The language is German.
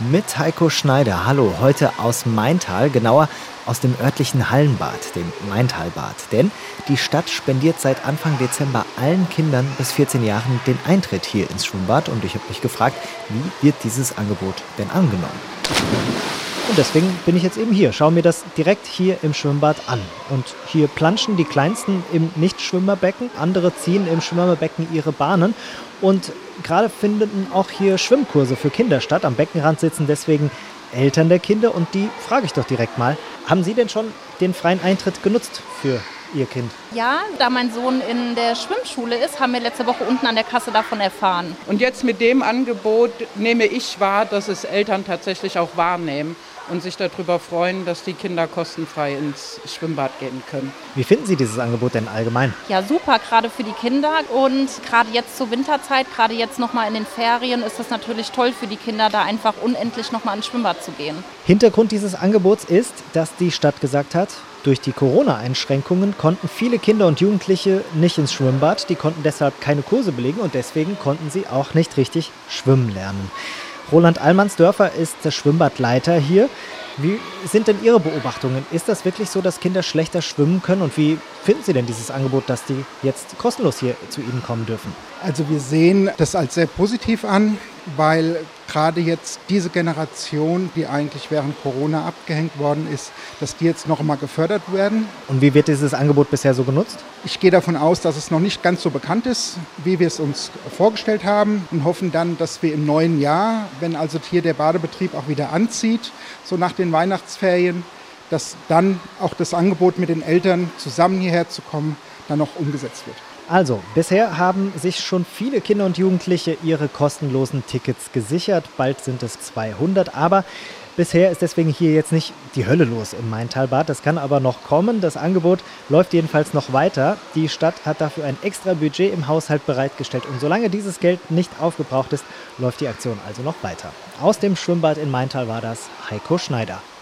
mit Heiko Schneider. Hallo, heute aus Maintal, genauer aus dem örtlichen Hallenbad, dem Maintalbad. Denn die Stadt spendiert seit Anfang Dezember allen Kindern bis 14 Jahren den Eintritt hier ins Schwimmbad. Und ich habe mich gefragt, wie wird dieses Angebot denn angenommen? Und deswegen bin ich jetzt eben hier, schaue mir das direkt hier im Schwimmbad an. Und hier planschen die Kleinsten im Nicht-Schwimmerbecken, andere ziehen im Schwimmerbecken ihre Bahnen. Und gerade finden auch hier Schwimmkurse für Kinder statt. Am Beckenrand sitzen deswegen Eltern der Kinder und die frage ich doch direkt mal, haben Sie denn schon den freien Eintritt genutzt für Ihr Kind? Ja, da mein Sohn in der Schwimmschule ist, haben wir letzte Woche unten an der Kasse davon erfahren. Und jetzt mit dem Angebot nehme ich wahr, dass es Eltern tatsächlich auch wahrnehmen und sich darüber freuen, dass die Kinder kostenfrei ins Schwimmbad gehen können. Wie finden Sie dieses Angebot denn allgemein? Ja, super, gerade für die Kinder und gerade jetzt zur Winterzeit, gerade jetzt nochmal in den Ferien ist es natürlich toll für die Kinder, da einfach unendlich nochmal ins Schwimmbad zu gehen. Hintergrund dieses Angebots ist, dass die Stadt gesagt hat, durch die Corona-Einschränkungen konnten viele Kinder und Jugendliche nicht ins Schwimmbad, die konnten deshalb keine Kurse belegen und deswegen konnten sie auch nicht richtig schwimmen lernen. Roland Allmannsdörfer ist der Schwimmbadleiter hier. Wie sind denn Ihre Beobachtungen? Ist das wirklich so, dass Kinder schlechter schwimmen können? Und wie finden Sie denn dieses Angebot, dass die jetzt kostenlos hier zu Ihnen kommen dürfen? Also wir sehen das als sehr positiv an, weil gerade jetzt diese Generation, die eigentlich während Corona abgehängt worden ist, dass die jetzt noch mal gefördert werden. Und wie wird dieses Angebot bisher so genutzt? Ich gehe davon aus, dass es noch nicht ganz so bekannt ist, wie wir es uns vorgestellt haben und hoffen dann, dass wir im neuen Jahr, wenn also hier der Badebetrieb auch wieder anzieht, so nach den Weihnachtsferien, dass dann auch das Angebot mit den Eltern zusammen hierher zu kommen, dann noch umgesetzt wird. Also, bisher haben sich schon viele Kinder und Jugendliche ihre kostenlosen Tickets gesichert. Bald sind es 200, aber bisher ist deswegen hier jetzt nicht die Hölle los im Maintalbad. Das kann aber noch kommen. Das Angebot läuft jedenfalls noch weiter. Die Stadt hat dafür ein extra Budget im Haushalt bereitgestellt. Und solange dieses Geld nicht aufgebraucht ist, läuft die Aktion also noch weiter. Aus dem Schwimmbad in Maintal war das Heiko Schneider.